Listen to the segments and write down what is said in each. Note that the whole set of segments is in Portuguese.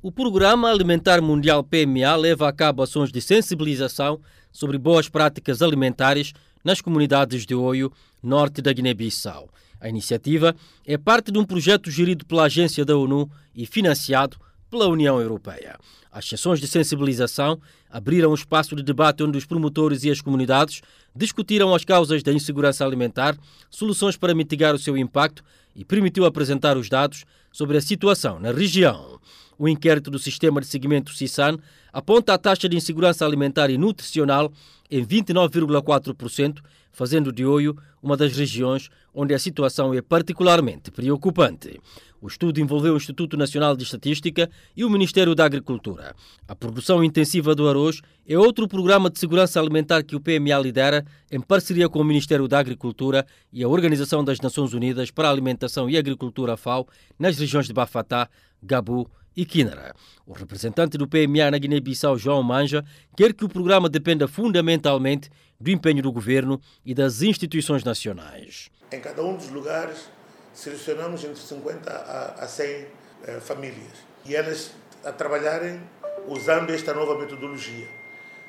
O Programa Alimentar Mundial PMA leva a cabo ações de sensibilização sobre boas práticas alimentares nas comunidades de Oio, norte da Guiné-Bissau. A iniciativa é parte de um projeto gerido pela Agência da ONU e financiado pela União Europeia. As sessões de sensibilização abriram um espaço de debate onde os promotores e as comunidades discutiram as causas da insegurança alimentar, soluções para mitigar o seu impacto e permitiu apresentar os dados sobre a situação na região. O inquérito do Sistema de Seguimento CISAN aponta a taxa de insegurança alimentar e nutricional em 29,4%, fazendo de Oio uma das regiões onde a situação é particularmente preocupante. O estudo envolveu o Instituto Nacional de Estatística e o Ministério da Agricultura. A produção intensiva do arroz é outro programa de segurança alimentar que o PMA lidera em parceria com o Ministério da Agricultura e a Organização das Nações Unidas para a Alimentação e Agricultura FAO nas regiões de Bafatá, Gabu e Quinara. O representante do PMA na Guiné-Bissau, João Manja, quer que o programa dependa fundamentalmente do empenho do governo e das instituições nacionais. Em cada um dos lugares, selecionamos entre 50 a, 100 eh, famílias e elas a trabalharem usando esta nova metodologia,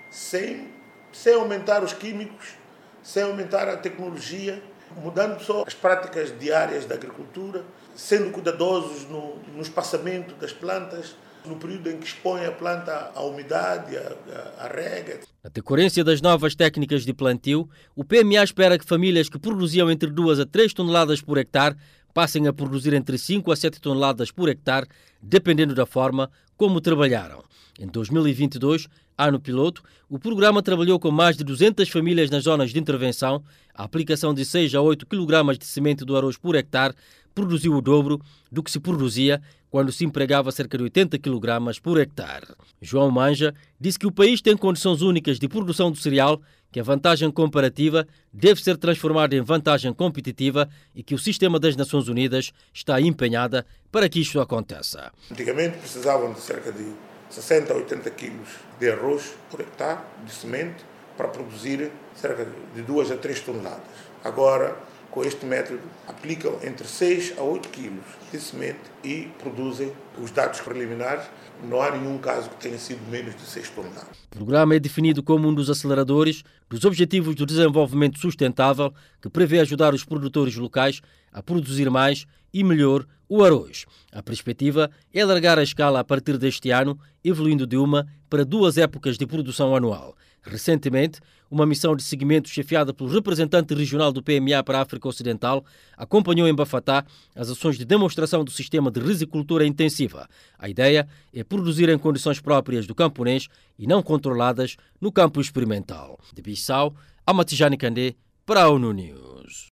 sem, sem aumentar os químicos, sem aumentar a tecnologia, mudando só as práticas diárias da agricultura, sendo cuidadosos no, no espaçamento das plantas, no período em que expõe a planta à umidade, à, à, à rega. Na decorrência das novas técnicas de plantio, o PMA espera que famílias que produziam entre 2 a 3 toneladas por hectare passem a produzir entre 5 a 7 toneladas por hectare, dependendo da forma como trabalharam. Em 2022, ano piloto, o programa trabalhou com mais de 200 famílias nas zonas de intervenção. A aplicação de 6 a 8 kg de semente do arroz por hectare produziu o dobro do que se produzia quando se empregava cerca de 80 kg por hectare. João Manja disse que o país tem condições únicas de produção do cereal, que a vantagem comparativa deve ser transformada em vantagem competitiva e que o sistema das Nações Unidas está empenhada para que isto aconteça. Antigamente precisavam de cerca de 60 a 80 quilos de arroz por hectare de semente para produzir cerca de 2 a 3 toneladas. Agora com este método, aplicam entre 6 a 8 quilos de semente e produzem os dados preliminares. Não há nenhum caso que tenha sido menos de 6 toneladas. O programa é definido como um dos aceleradores dos Objetivos do Desenvolvimento Sustentável, que prevê ajudar os produtores locais a produzir mais e melhor o arroz. A perspectiva é alargar a escala a partir deste ano, evoluindo de uma para duas épocas de produção anual. Recentemente, uma missão de seguimento chefiada pelo representante regional do PMA para a África Ocidental acompanhou em Bafatá as ações de demonstração do sistema de risicultura intensiva. A ideia é produzir em condições próprias do camponês e não controladas no campo experimental. De Bissau, Amatijani Kandé, para a ONU News.